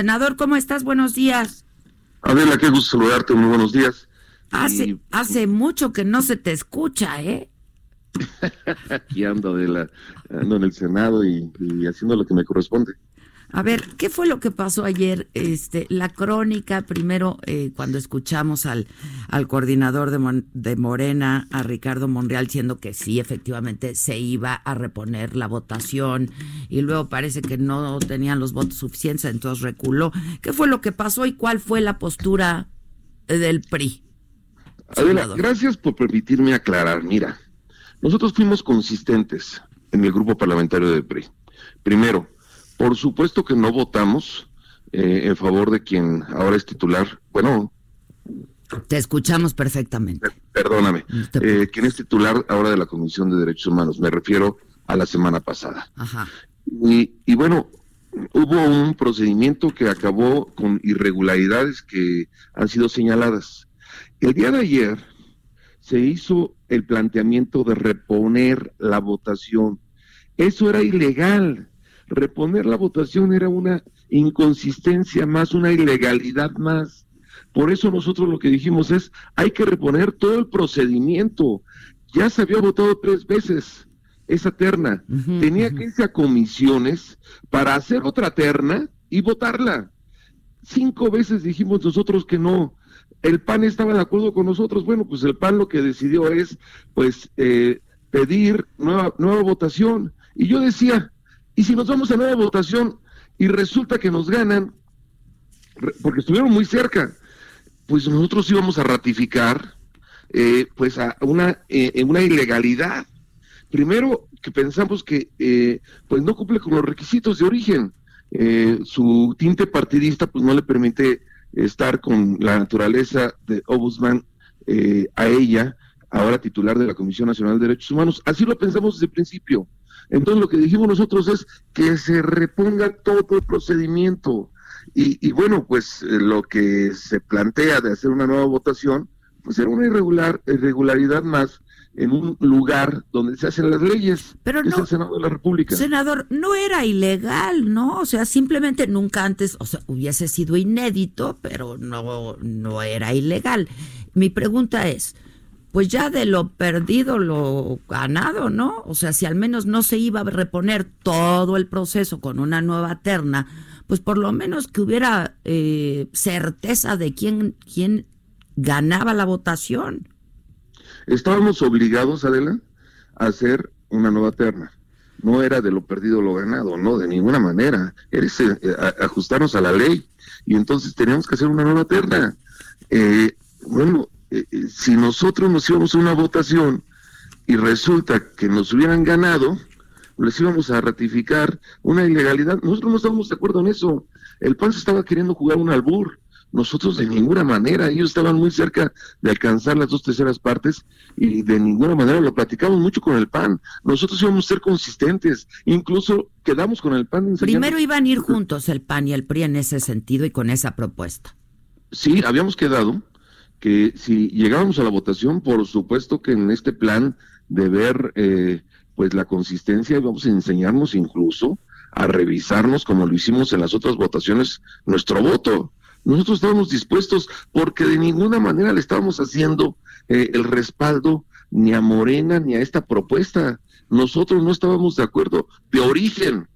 Senador, ¿cómo estás? Buenos días. Adela, qué gusto saludarte, muy buenos días. Hace, Y- hace mucho que no se te escucha, ¿eh? Aquí ando, Adela, ando en el Senado y, y haciendo lo que me corresponde. A ver, ¿qué fue lo que pasó ayer? Este, la crónica, primero, eh, cuando escuchamos al, al coordinador de, Mon- de Morena, a Ricardo Monreal, diciendo que sí, efectivamente, se iba a reponer la votación, y luego parece que no tenían los votos suficientes, entonces reculó. ¿Qué fue lo que pasó y cuál fue la postura del PRI? Adela, gracias por permitirme aclarar. Mira, nosotros fuimos consistentes en el grupo parlamentario de PRI. Primero, por supuesto que no votamos eh, en favor de quien ahora es titular. Bueno, Te escuchamos perfectamente. perdóname, te eh, quien es titular ahora de la Comisión de Derechos Humanos. Me refiero a la semana pasada. Ajá. Y, y bueno, hubo un procedimiento que acabó con irregularidades que han sido señaladas. El día de ayer se hizo el planteamiento de reponer la votación. Eso era ilegal. Reponer la votación era una inconsistencia más, una ilegalidad más. Por eso nosotros lo que dijimos es, hay que reponer todo el procedimiento. Ya se había votado tres veces esa terna. Tenía que irse a comisiones para hacer otra terna y votarla. Cinco veces dijimos nosotros que no. El PAN estaba de acuerdo con nosotros. Bueno, pues el PAN lo que decidió es, pues, eh, pedir nueva, nueva votación. Y yo decía, ¿y si nos vamos a nueva votación y resulta que nos ganan? Porque estuvieron muy cerca. Pues nosotros íbamos a ratificar, eh, pues, a una, eh, una ilegalidad. Primero, que pensamos que eh, pues no cumple con los requisitos de origen. Eh, su tinte partidista pues no le permite estar con la naturaleza de Ombudsman eh, a ella, ahora titular de la Comisión Nacional de Derechos Humanos. Así lo pensamos desde el principio. Entonces lo que dijimos nosotros es que se reponga todo el procedimiento. Y, y bueno, pues eh, lo que se plantea de hacer una nueva votación, pues era una irregular, irregularidad más en un lugar donde se hacen las leyes, Pero que es no- el Senado de la República. Senador, no era ilegal, ¿no? O sea, simplemente nunca antes, o sea, hubiese sido inédito, pero no, no era ilegal. Mi pregunta es, pues ya de lo perdido, lo ganado, ¿no? O sea, si al menos no se iba a reponer todo el proceso con una nueva terna, pues por lo menos que hubiera eh, certeza de quién, quién ganaba la votación. Estábamos obligados, Adela, a hacer una nueva terna. No era de lo perdido lo ganado, no, de ninguna manera. Era eh, ajustarnos a la ley. Y entonces teníamos que hacer una nueva terna. Eh, bueno, eh, eh, si nosotros nos íbamos a una votación y resulta que nos hubieran ganado, les íbamos a ratificar una ilegalidad. Nosotros no estábamos de acuerdo en eso. El PAN se estaba queriendo jugar un albur. Nosotros de ninguna manera, ellos estaban muy cerca de alcanzar las dos terceras partes y de ninguna manera lo platicamos mucho con el PAN. Nosotros íbamos a ser consistentes, incluso quedamos con el PAN. enseñando- Primero iban a ir juntos el PAN y el PRI en ese sentido y con esa propuesta. Sí, habíamos quedado que si llegábamos a la votación, por supuesto que en este plan de ver eh, pues la consistencia íbamos a enseñarnos incluso a revisarnos como lo hicimos en las otras votaciones nuestro voto. Nosotros estábamos dispuestos porque de ninguna manera le estábamos haciendo eh, el respaldo ni a Morena ni a esta propuesta. Nosotros no estábamos de acuerdo de origen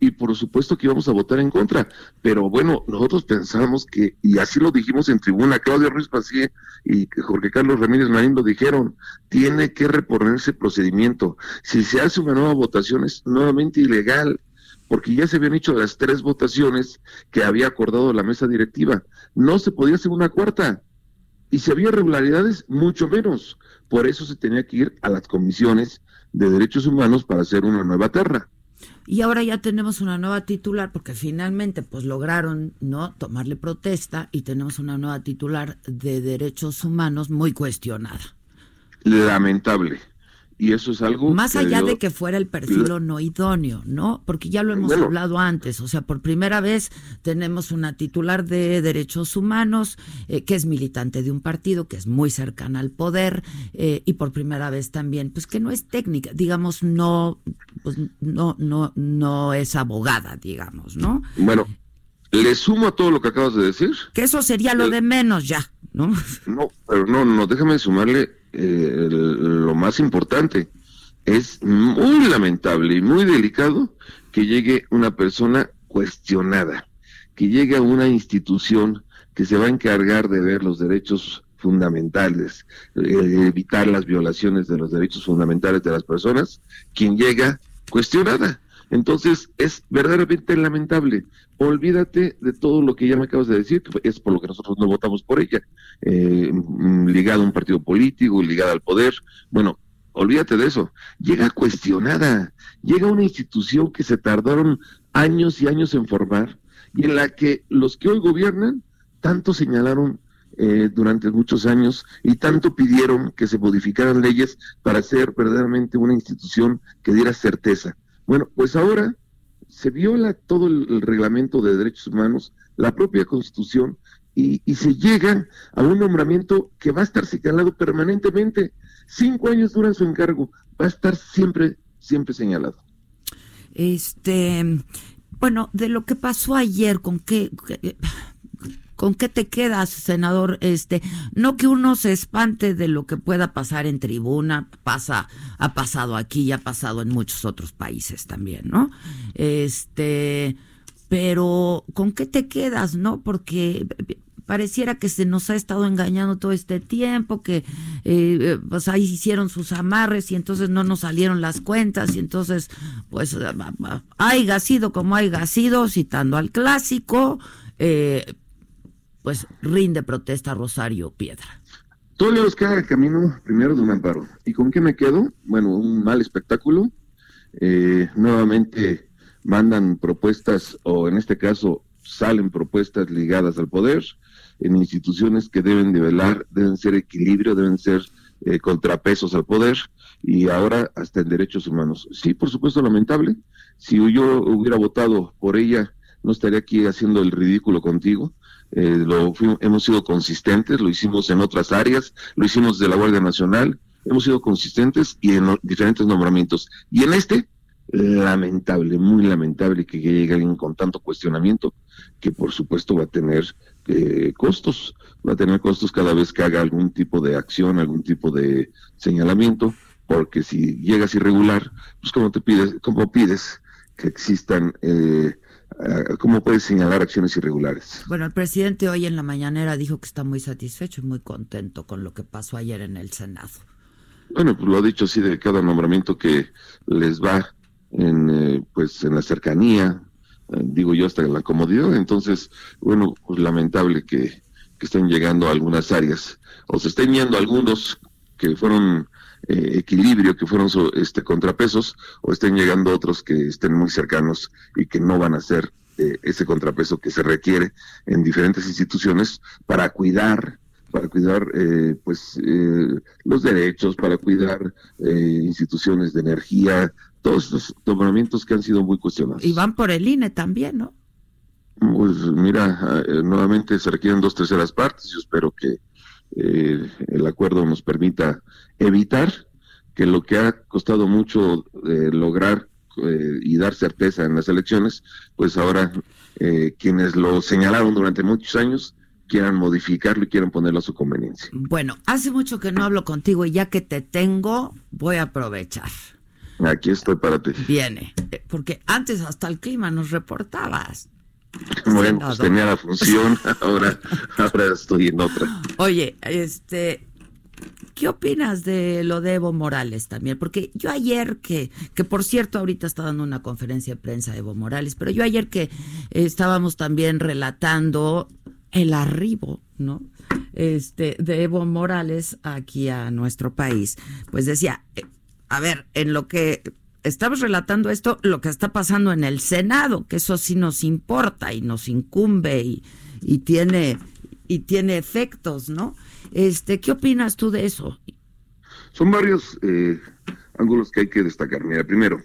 y por supuesto que íbamos a votar en contra. Pero bueno, nosotros pensamos que, y así lo dijimos en tribuna, Claudio Ruiz Pacié y Jorge Carlos Ramírez Marín lo dijeron, tiene que reponerse procedimiento. Si se hace una nueva votación es nuevamente ilegal, porque ya se habían hecho las tres votaciones que había acordado la mesa directiva. No se podía hacer una cuarta. Y si había irregularidades, mucho menos. Por eso se tenía que ir a las comisiones de derechos humanos para hacer una nueva terna. Y ahora ya tenemos una nueva titular porque finalmente pues lograron no tomarle protesta y tenemos una nueva titular de derechos humanos muy cuestionada. Lamentable y eso es algo más allá de que fuera el perfil o no idóneo, ¿no? Porque ya lo hemos hablado antes, o sea, por primera vez tenemos una titular de derechos humanos eh, que es militante de un partido que es muy cercana al poder eh, y por primera vez también, pues que no es técnica, digamos, no, pues no, no, no es abogada, digamos, ¿no? Bueno, le sumo a todo lo que acabas de decir. Que eso sería lo de menos ya, ¿no? No, pero no, no, déjame sumarle eh, lo más importante. Es muy lamentable y muy delicado que llegue una persona cuestionada, que llegue a una institución que se va a encargar de ver los derechos fundamentales, eh, evitar las violaciones de los derechos fundamentales de las personas, quien llega cuestionada. Entonces es verdaderamente lamentable. Olvídate de todo lo que ya me acabas de decir, que es por lo que nosotros no votamos por ella, eh, mm, ligada a un partido político, ligada al poder. Bueno, olvídate de eso. Llega cuestionada, llega una institución que se tardaron años y años en formar y en la que los que hoy gobiernan tanto señalaron eh, durante muchos años y tanto pidieron que se modificaran leyes para ser verdaderamente una institución que diera certeza. Bueno, pues ahora se viola todo el, reglamento de derechos humanos, la propia constitución, y, se llega a un nombramiento que va a estar señalado permanentemente. Cinco años duran su encargo, va a estar siempre, siempre señalado. Este, bueno, de lo que pasó ayer, ¿con qué, ¿Con qué te quedas, senador? Este, no que uno se espante de lo que pueda pasar en tribuna, pasa, ha pasado aquí y ha pasado en muchos otros países también, ¿no? Este, pero ¿con qué te quedas, no? Porque pareciera que se nos ha estado engañando todo este tiempo, que eh, pues ahí hicieron sus amarres y entonces no nos salieron las cuentas y entonces pues haya sido como haya sido, citando al clásico, eh, pues rinde protesta Rosario Piedra. Todos los que haga camino primero de un amparo. ¿Y con qué me quedo? Bueno, un mal espectáculo. Eh, nuevamente mandan propuestas, o en este caso salen propuestas ligadas al poder, en instituciones que deben de velar, deben ser equilibrio, deben ser eh, contrapesos al poder, y ahora hasta en derechos humanos. Sí, por supuesto, lamentable. Si yo hubiera votado por ella, no estaría aquí haciendo el ridículo contigo. Eh, lo hemos sido consistentes, lo hicimos en otras áreas, lo hicimos de la Guardia Nacional, hemos sido consistentes y en diferentes nombramientos. Y en este, lamentable, muy lamentable que llegue alguien con tanto cuestionamiento, que por supuesto va a tener eh, costos, va a tener costos cada vez que haga algún tipo de acción, algún tipo de señalamiento, porque si llegas irregular, pues como te pides, como pides que existan eh, ¿Cómo puedes señalar acciones irregulares? Bueno, el presidente hoy en la mañanera dijo que está muy satisfecho y muy contento con lo que pasó ayer en el Senado. Bueno, pues lo ha dicho así de cada nombramiento que les va en, eh, pues en la cercanía, eh, digo yo hasta en la comodidad. Entonces, bueno, pues lamentable que, que estén llegando a algunas áreas o se estén yendo algunos que fueron eh, equilibrio, que fueron este, contrapesos, o estén llegando otros que estén muy cercanos y que no van a ser eh, ese contrapeso que se requiere en diferentes instituciones para cuidar para cuidar eh, pues los derechos, para cuidar instituciones de energía, todos estos nombramientos que han sido muy cuestionados. Y van por el INE también, ¿no? Pues mira, nuevamente se requieren dos terceras partes. Yo espero que eh, el acuerdo nos permita evitar que lo que ha costado mucho eh, lograr eh, y dar certeza en las elecciones, pues ahora quienes lo señalaron durante muchos años quieran modificarlo y quieran ponerlo a su conveniencia. Bueno, hace mucho que no hablo contigo y ya que te tengo, voy a aprovechar. Aquí estoy para ti. Viene, porque antes hasta el clima nos reportabas. Bueno, pues tenía la función, ahora, ahora estoy en otra. Oye, este, ¿qué opinas de lo de Evo Morales también? Porque yo ayer que, que por cierto ahorita está dando una conferencia de prensa Evo Morales, pero yo ayer que estábamos también relatando el arribo, ¿no? Este, de Evo Morales aquí a nuestro país, pues decía, eh, a ver, en lo que estamos relatando esto, lo que está pasando en el Senado, que eso sí nos importa y nos incumbe y, y tiene y tiene efectos, ¿no? Este, ¿qué opinas tú de eso? Son varios eh, ángulos que hay que destacar. Mira, primero,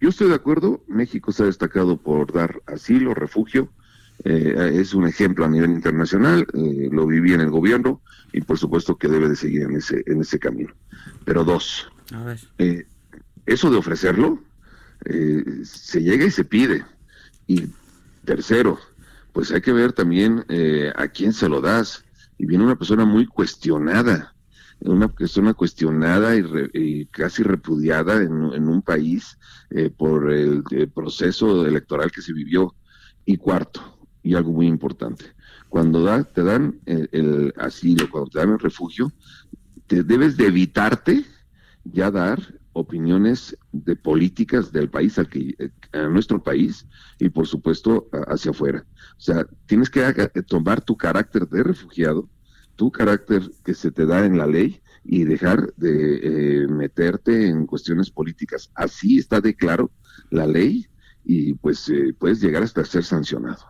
yo estoy de acuerdo, México se ha destacado por dar asilo, refugio, eh, es un ejemplo a nivel internacional, eh, lo viví en el gobierno y por supuesto que debe de seguir en ese, en ese camino. Pero dos, eso de ofrecerlo, se llega y se pide. Y tercero, pues hay que ver también a quién se lo das. Y viene una persona muy cuestionada, una persona cuestionada y, casi repudiada en, un país eh, por el, proceso electoral que se vivió. Y cuarto, y algo muy importante, cuando da, te dan el, asilo, cuando te dan el refugio, te debes de evitarte ya dar opiniones de políticas del país al que, a nuestro país y por supuesto hacia afuera. O sea, tienes que tomar tu carácter de refugiado tu carácter que se te da en la ley y dejar de eh, meterte en cuestiones políticas. Así está de claro la ley y pues eh, puedes llegar hasta ser sancionado.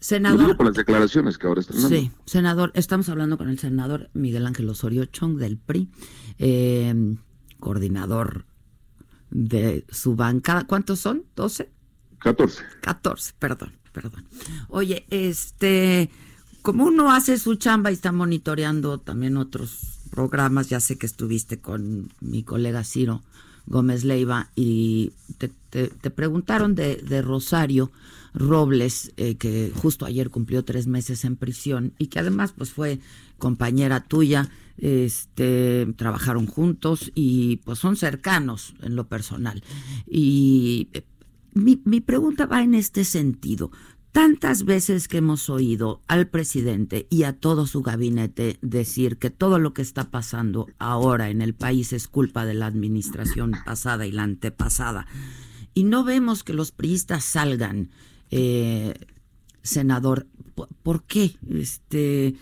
Senador. por las declaraciones que ahora están dando. Sí, senador, estamos hablando con el senador Miguel Ángel Osorio Chong del PRI, em, coordinador de su bancada. ¿Cuántos son? ¿12? 14. 14, perdón, perdón. Oye, este, como uno hace su chamba y está monitoreando también otros programas, ya sé que estuviste con mi colega Ciro Gómez Leiva y te, preguntaron de, Rosario Robles, eh, que justo ayer cumplió tres meses en prisión y que además pues fue compañera tuya, este, trabajaron juntos y pues son cercanos en lo personal. Y eh, mi, mi pregunta va en este sentido tantas veces que hemos oído al presidente y a todo su gabinete decir que todo lo que está pasando ahora en el país es culpa de la administración pasada y la antepasada. Y no vemos que los priistas salgan, eh, senador. ¿Por, qué? Este,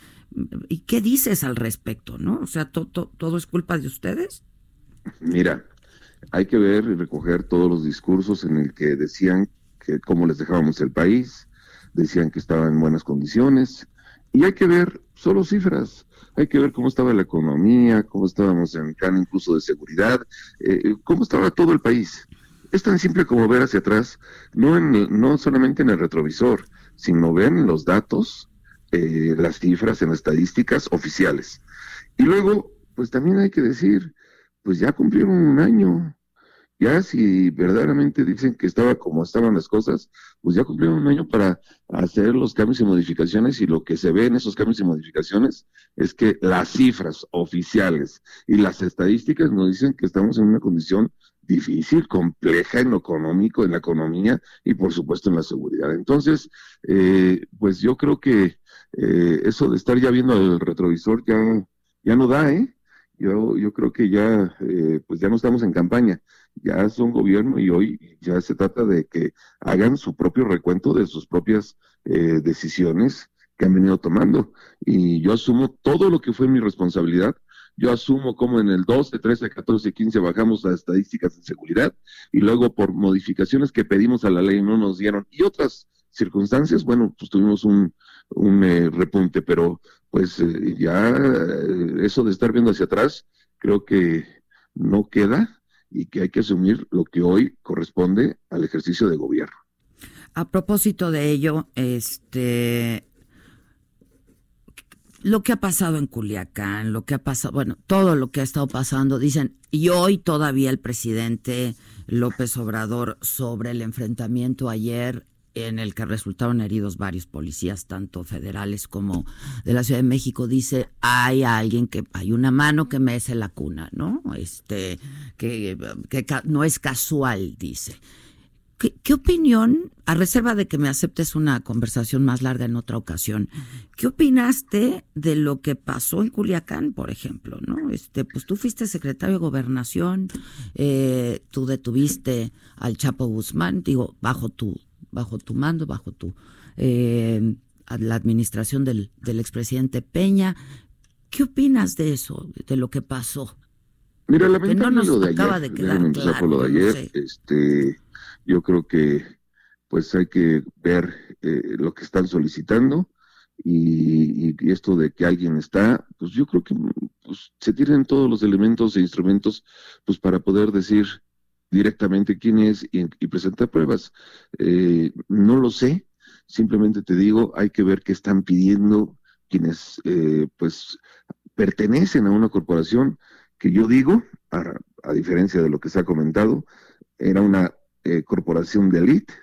¿Y qué dices al respecto? ¿No? O sea, ¿todo es culpa de ustedes? Mira, hay que ver y recoger todos los discursos en el que decían que cómo les dejábamos el país, decían que estaba en buenas condiciones. Y hay que ver solo cifras, hay que ver cómo estaba la economía, cómo estábamos en plan incluso de seguridad, eh, cómo estaba todo el país. Es tan simple como ver hacia atrás, no, en, no solamente en el retrovisor, sino ver los datos, eh, las cifras, en estadísticas oficiales. Y luego, pues también hay que decir, pues ya cumplieron un año, ya si verdaderamente dicen que estaba como estaban las cosas, pues ya cumplieron un año para hacer los cambios y modificaciones y lo que se ve en esos cambios y modificaciones es que las cifras oficiales y las estadísticas nos dicen que estamos en una condición difícil, compleja en lo económico, en la economía y por supuesto en la seguridad. Entonces, eh, pues yo creo que eh, eso de estar ya viendo el retrovisor ya, ya no da, ¿eh? Yo, yo creo que ya, eh, pues ya no estamos en campaña ya es un gobierno y hoy ya se trata de que hagan su propio recuento de sus propias eh, decisiones que han venido tomando. Y yo asumo todo lo que fue mi responsabilidad. Yo asumo como en el 12, 13, 14, 15 bajamos las estadísticas de seguridad y luego por modificaciones que pedimos a la ley no nos dieron y otras circunstancias, bueno, pues tuvimos un, un eh, repunte, pero pues eh, ya eso de estar viendo hacia atrás, creo que no queda y que hay que asumir lo que hoy corresponde al ejercicio de gobierno. A propósito de ello, este lo que ha pasado en Culiacán, lo que ha pasado, bueno, todo lo que ha estado pasando, dicen, y hoy todavía el presidente López Obrador sobre el enfrentamiento ayer en el que resultaron heridos varios policías, tanto federales como de la Ciudad de México, dice, hay alguien que, hay una mano que mece la cuna, ¿no? Este, que, no es casual, dice. ¿Qué, ¿Qué, opinión, a reserva de que me aceptes una conversación más larga en otra ocasión, qué opinaste de lo que pasó en Culiacán, por ejemplo, ¿no? Este, pues tú fuiste secretario de gobernación, eh, tú detuviste al Chapo Guzmán, digo, bajo tu bajo tu mando, bajo tu eh, la administración del, del expresidente Peña. ¿Qué opinas de eso, de lo que pasó? Mira, lamentable lo de ayer. De lo de ayer. Este, yo creo que pues hay que ver eh, lo que están solicitando y, esto de que alguien está, pues yo creo que pues, se tienen todos los elementos e instrumentos pues para poder decir directamente quién es y, presentar pruebas. Eh, no lo sé, simplemente te digo, hay que ver qué están pidiendo quienes eh, pues pertenecen a una corporación que yo digo, a, diferencia de lo que se ha comentado, era una eh, corporación de élite,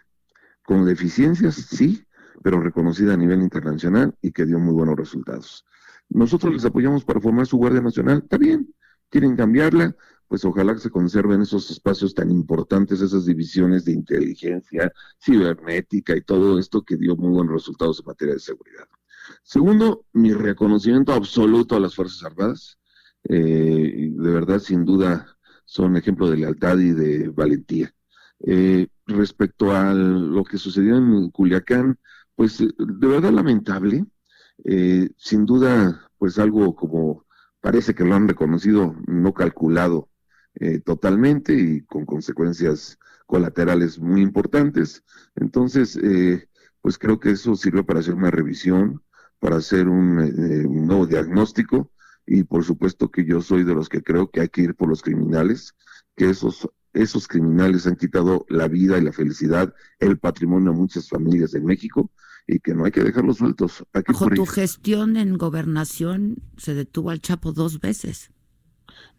con deficiencias, sí, pero reconocida a nivel internacional y que dio muy buenos resultados. Nosotros les apoyamos para formar su Guardia Nacional, está bien, quieren cambiarla, pues ojalá que se conserven esos espacios tan importantes, esas divisiones de inteligencia cibernética y todo esto que dio muy buenos resultados en materia de seguridad. Segundo, mi reconocimiento absoluto a las Fuerzas Armadas. Eh, de verdad, sin duda, son ejemplo de lealtad y de valentía. Eh, respecto a lo que sucedió en Culiacán, pues de verdad lamentable. Eh, sin duda, pues algo como parece que lo han reconocido, no calculado eh, totalmente y con consecuencias colaterales muy importantes. Entonces, eh, pues creo que eso sirve para hacer una revisión, para hacer un, eh, un, nuevo diagnóstico y por supuesto que yo soy de los que creo que hay que ir por los criminales, que esos esos criminales han quitado la vida y la felicidad, el patrimonio a muchas familias de México y que no hay que dejarlos sueltos. Bajo tu gestión en gobernación se detuvo al Chapo dos veces.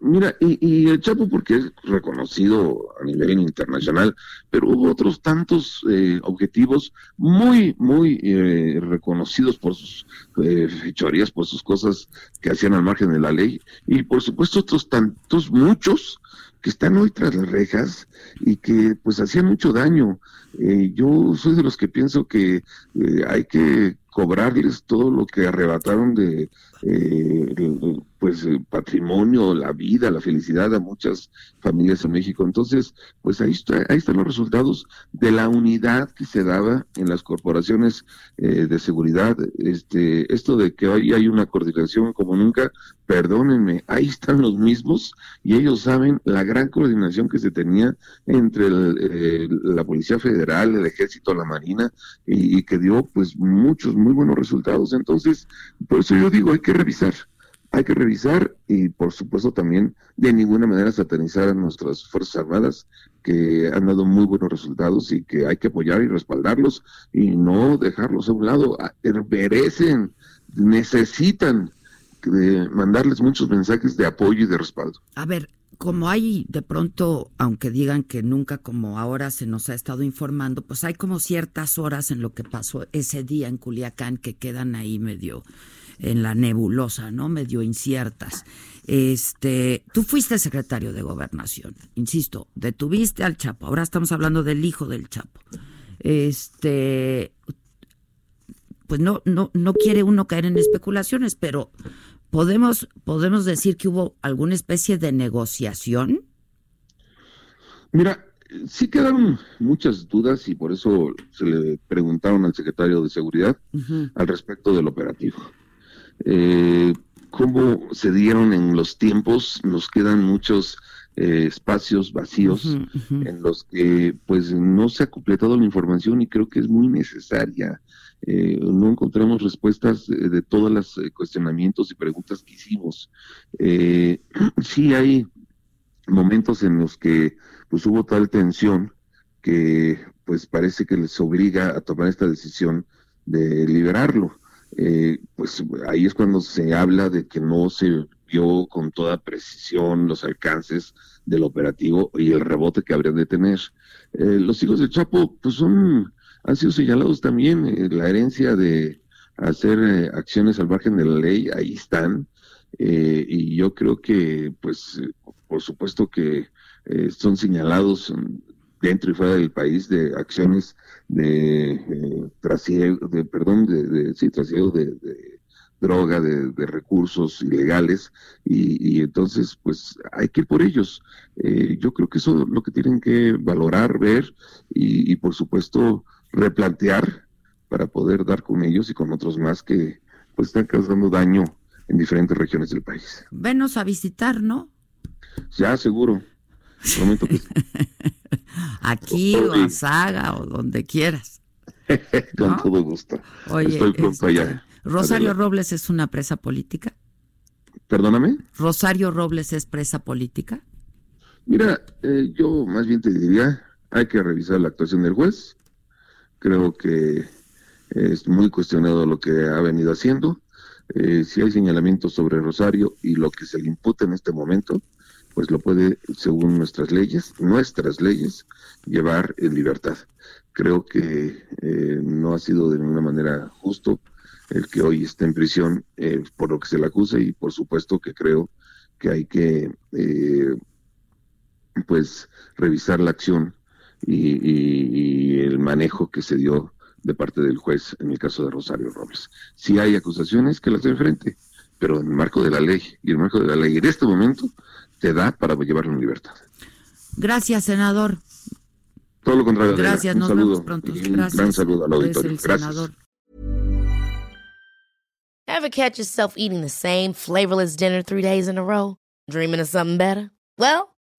Mira, y, el Chapo porque es reconocido a nivel internacional, pero hubo otros tantos eh, objetivos muy, muy eh, reconocidos por sus eh, fechorías, por sus cosas que hacían al margen de la ley, y por supuesto otros tantos, muchos, que están hoy tras las rejas y que pues hacían mucho daño. Eh, yo soy de los que pienso que eh, hay que cobrarles todo lo que arrebataron de eh, pues el patrimonio, la vida, la felicidad a muchas familias en México. Entonces, pues ahí está, ahí están los resultados de la unidad que se daba en las corporaciones eh, de seguridad. Este, esto de que hoy hay una coordinación como nunca, perdónenme, ahí están los mismos y ellos saben la gran coordinación que se tenía entre eh, la Policía Federal, el Ejército, la Marina y, que dio pues muchos muy buenos resultados. Entonces, por eso yo digo, hay que revisar hay que revisar y por supuesto también de ninguna manera satanizar a nuestras Fuerzas Armadas que han dado muy buenos resultados y que hay que apoyar y respaldarlos y no dejarlos a un lado. Merecen, necesitan mandarles muchos mensajes de apoyo y de respaldo. A ver, como hay de pronto, aunque digan que nunca como ahora se nos ha estado informando, pues hay como ciertas horas en lo que pasó ese día en Culiacán que quedan ahí medio en la nebulosa, ¿no? Medio inciertas. Este, tú fuiste secretario de Gobernación, insisto, detuviste al Chapo. Ahora estamos hablando del hijo del Chapo. Este, pues no, no, no quiere uno caer en especulaciones, pero podemos, podemos decir que hubo alguna especie de negociación. Mira, sí quedaron muchas dudas y por eso se le preguntaron al secretario de Seguridad al respecto del operativo eh, cómo se dieron en los tiempos, nos quedan muchos eh, espacios vacíos en los que pues no se ha completado la información y creo que es muy necesaria. Eh, no encontramos respuestas de, todos los eh, cuestionamientos y preguntas que hicimos. sí hay momentos en los que pues hubo tal tensión que pues parece que les obliga a tomar esta decisión de liberarlo eh, pues ahí es cuando se habla de que no se vio con toda precisión los alcances del operativo y el rebote que habrían de tener. Eh, los hijos de Chapo, pues son, han sido señalados también, eh, la herencia de hacer eh, acciones al margen de la ley, ahí están, y yo creo que, pues, por supuesto que son señalados dentro y fuera del país de acciones de eh, trasiego, de, perdón, de, de sí, trasiego de, droga, de, recursos ilegales, y, entonces, pues hay que ir por ellos. Eh, yo creo que eso es lo que tienen que valorar, ver y, por supuesto, replantear para poder dar con ellos y con otros más que pues están causando daño en diferentes regiones del país. Venos a visitar, ¿no? Ya, seguro. Prometo que Aquí o a Saga o donde quieras. Con todo gusto. Oye, Estoy pronto este, allá. ¿Rosario. Robles es una presa política? Perdóname. ¿Rosario Robles es presa política? Mira, eh, yo más bien te diría, hay que revisar la actuación del juez. Creo que es muy cuestionado lo que ha venido haciendo. Eh, si hay señalamientos sobre Rosario y lo que se le imputa en este momento, pues lo puede, según nuestras leyes, nuestras leyes, llevar en libertad. Creo que eh, no ha sido de ninguna manera justo el que hoy esté en prisión eh, por lo que se le acusa y por supuesto que creo que hay que pues revisar la acción y, y- y el manejo que se dio de parte del juez en el caso de Rosario Robles. Si hay acusaciones, que las enfrente, pero en el marco de la ley, y el marco de la ley en este momento te da para llevarlo en libertad. Gracias, senador. Todo lo contrario. Gracias, Un nos saludo, vemos pronto. Un Gracias. gran saludo al auditorio. Gracias. senador. Ever catch yourself eating the same flavorless dinner three days in a row? Dreaming of something better? Well,